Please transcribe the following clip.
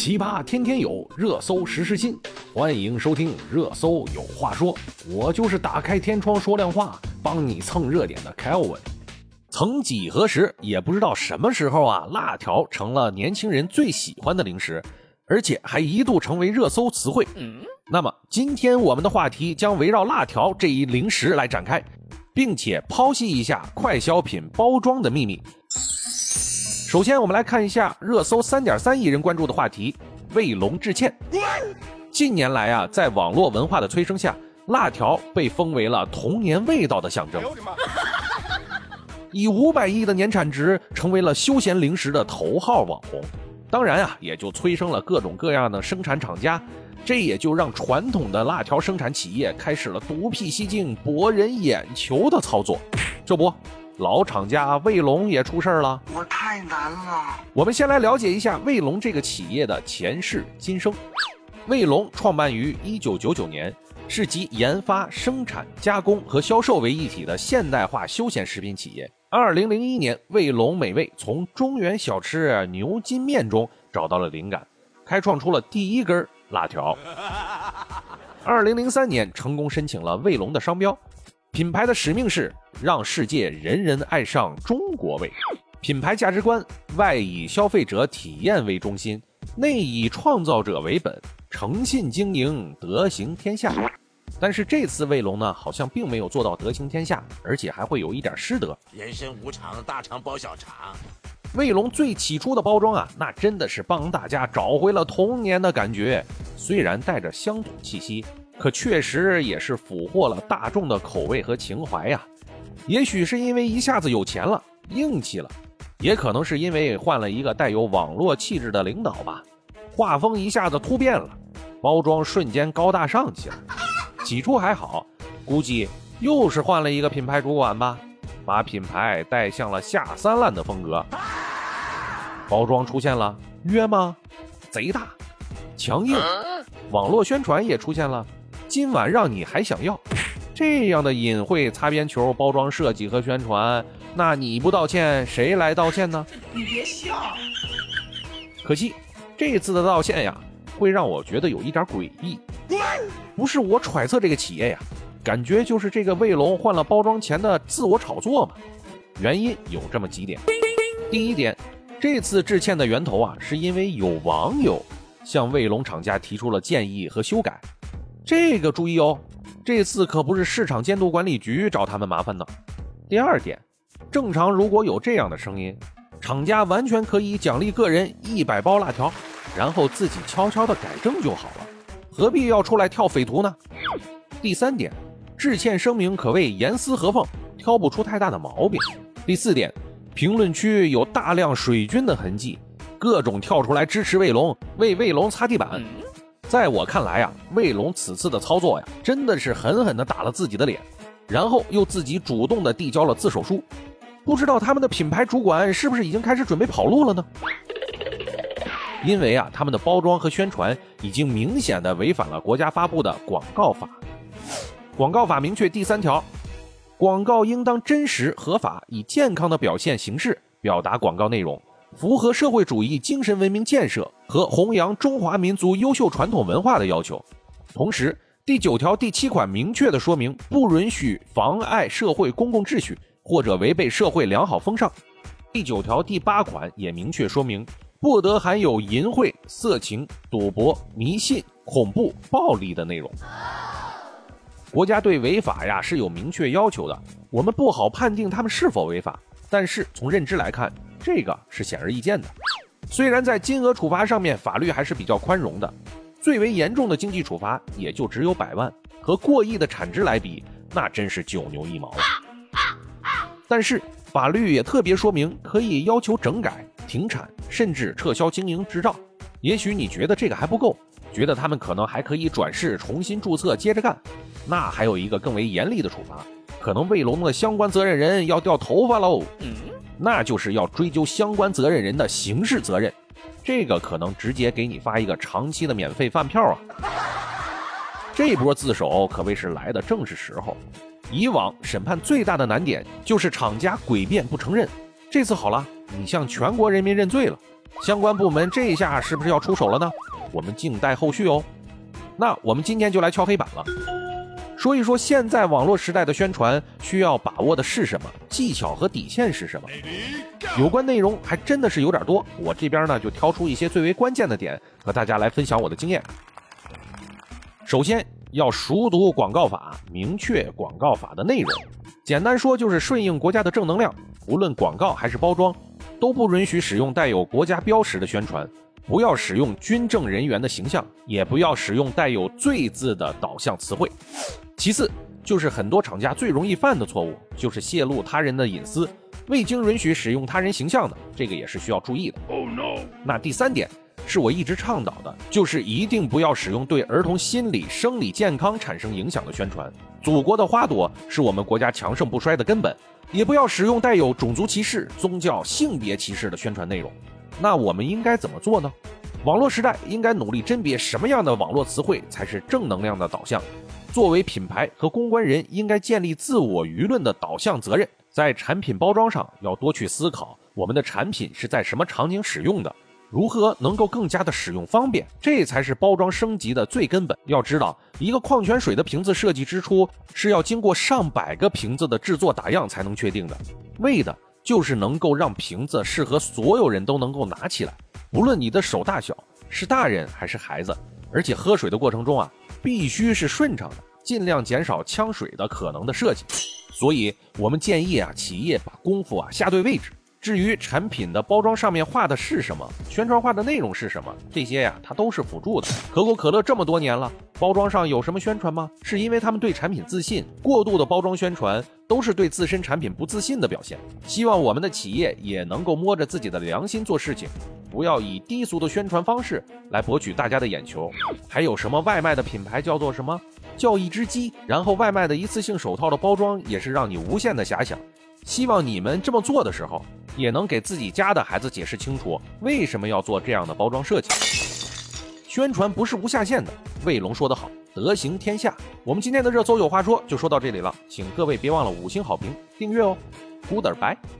奇葩天天有，热搜时时新。欢迎收听《热搜有话说》，我就是打开天窗说亮话，帮你蹭热点的 Kevin。曾几何时，也不知道什么时候啊，辣条成了年轻人最喜欢的零食，而且还一度成为热搜词汇。那么今天我们的话题将围绕辣条这一零食来展开，并且剖析一下快消品包装的秘密。首先，我们来看一下热搜三点三亿人关注的话题：卫龙致歉。近年来啊，在网络文化的催生下，辣条被封为了童年味道的象征，以五百亿的年产值，成为了休闲零食的头号网红。当然啊，也就催生了各种各样的生产厂家，这也就让传统的辣条生产企业开始了独辟蹊径、博人眼球的操作。这不。老厂家卫龙也出事儿了，我太难了。我们先来了解一下卫龙这个企业的前世今生。卫龙创办于一九九九年，是集研发、生产、加工和销售为一体的现代化休闲食品企业。二零零一年，卫龙美味从中原小吃牛筋面中找到了灵感，开创出了第一根辣条。二零零三年，成功申请了卫龙的商标。品牌的使命是让世界人人爱上中国味。品牌价值观：外以消费者体验为中心，内以创造者为本，诚信经营，德行天下。但是这次卫龙呢，好像并没有做到德行天下，而且还会有一点失德。人生无常，大肠包小肠。卫龙最起初的包装啊，那真的是帮大家找回了童年的感觉，虽然带着乡土气息。可确实也是俘获了大众的口味和情怀呀。也许是因为一下子有钱了、硬气了，也可能是因为换了一个带有网络气质的领导吧，画风一下子突变了，包装瞬间高大上起来。起初还好，估计又是换了一个品牌主管吧，把品牌带向了下三滥的风格。包装出现了约吗？贼大、强硬，网络宣传也出现了。今晚让你还想要这样的隐晦擦边球包装设计和宣传，那你不道歉谁来道歉呢？你别笑。可惜这次的道歉呀，会让我觉得有一点诡异。不是我揣测这个企业呀，感觉就是这个卫龙换了包装前的自我炒作嘛。原因有这么几点。第一点，这次致歉的源头啊，是因为有网友向卫龙厂家提出了建议和修改。这个注意哦，这次可不是市场监督管理局找他们麻烦呢。第二点，正常如果有这样的声音，厂家完全可以奖励个人一百包辣条，然后自己悄悄的改正就好了，何必要出来跳匪徒呢？第三点，致歉声明可谓严丝合缝，挑不出太大的毛病。第四点，评论区有大量水军的痕迹，各种跳出来支持卫龙，为卫龙擦地板。在我看来啊，卫龙此次的操作呀，真的是狠狠地打了自己的脸，然后又自己主动地递交了自首书。不知道他们的品牌主管是不是已经开始准备跑路了呢？因为啊，他们的包装和宣传已经明显的违反了国家发布的广告法。广告法明确第三条，广告应当真实合法，以健康的表现形式表达广告内容。符合社会主义精神文明建设和弘扬中华民族优秀传统文化的要求。同时，第九条第七款明确的说明，不允许妨碍社会公共秩序或者违背社会良好风尚。第九条第八款也明确说明，不得含有淫秽、色情、赌博、迷信、恐怖、暴力的内容。国家对违法呀是有明确要求的，我们不好判定他们是否违法，但是从认知来看。这个是显而易见的，虽然在金额处罚上面法律还是比较宽容的，最为严重的经济处罚也就只有百万，和过亿的产值来比，那真是九牛一毛。但是法律也特别说明，可以要求整改、停产，甚至撤销经营执照。也许你觉得这个还不够，觉得他们可能还可以转世重新注册接着干，那还有一个更为严厉的处罚，可能卫龙的相关责任人要掉头发喽。那就是要追究相关责任人的刑事责任，这个可能直接给你发一个长期的免费饭票啊！这波自首可谓是来的正是时候。以往审判最大的难点就是厂家诡辩不承认，这次好了，你向全国人民认罪了，相关部门这下是不是要出手了呢？我们静待后续哦。那我们今天就来敲黑板了，说一说现在网络时代的宣传需要把握的是什么，技巧和底线是什么？有关内容还真的是有点多，我这边呢就挑出一些最为关键的点和大家来分享我的经验。首先要熟读广告法，明确广告法的内容。简单说就是顺应国家的正能量，无论广告还是包装，都不允许使用带有国家标识的宣传。不要使用军政人员的形象，也不要使用带有“罪”字的导向词汇。其次，就是很多厂家最容易犯的错误，就是泄露他人的隐私，未经允许使用他人形象的，这个也是需要注意的。那第三点是我一直倡导的，就是一定不要使用对儿童心理、生理健康产生影响的宣传。祖国的花朵是我们国家强盛不衰的根本，也不要使用带有种族歧视、宗教、性别歧视的宣传内容。那我们应该怎么做呢？网络时代应该努力甄别什么样的网络词汇才是正能量的导向。作为品牌和公关人，应该建立自我舆论的导向责任。在产品包装上，要多去思考我们的产品是在什么场景使用的，如何能够更加的使用方便，这才是包装升级的最根本。要知道，一个矿泉水的瓶子设计之初是要经过上百个瓶子的制作打样才能确定的，为的。就是能够让瓶子适合所有人都能够拿起来，不论你的手大小，是大人还是孩子，而且喝水的过程中啊，必须是顺畅的，尽量减少呛水的可能的设计。所以，我们建议啊，企业把功夫啊下对位置。至于产品的包装上面画的是什么，宣传画的内容是什么，这些呀，它都是辅助的。可口可乐这么多年了，包装上有什么宣传吗？是因为他们对产品自信，过度的包装宣传都是对自身产品不自信的表现。希望我们的企业也能够摸着自己的良心做事情，不要以低俗的宣传方式来博取大家的眼球。还有什么外卖的品牌叫做什么叫一只鸡，然后外卖的一次性手套的包装也是让你无限的遐想。希望你们这么做的时候，也能给自己家的孩子解释清楚为什么要做这样的包装设计。宣传不是无下限的，卫龙说得好，德行天下。我们今天的热搜有话说就说到这里了，请各位别忘了五星好评、订阅哦。Goodbye。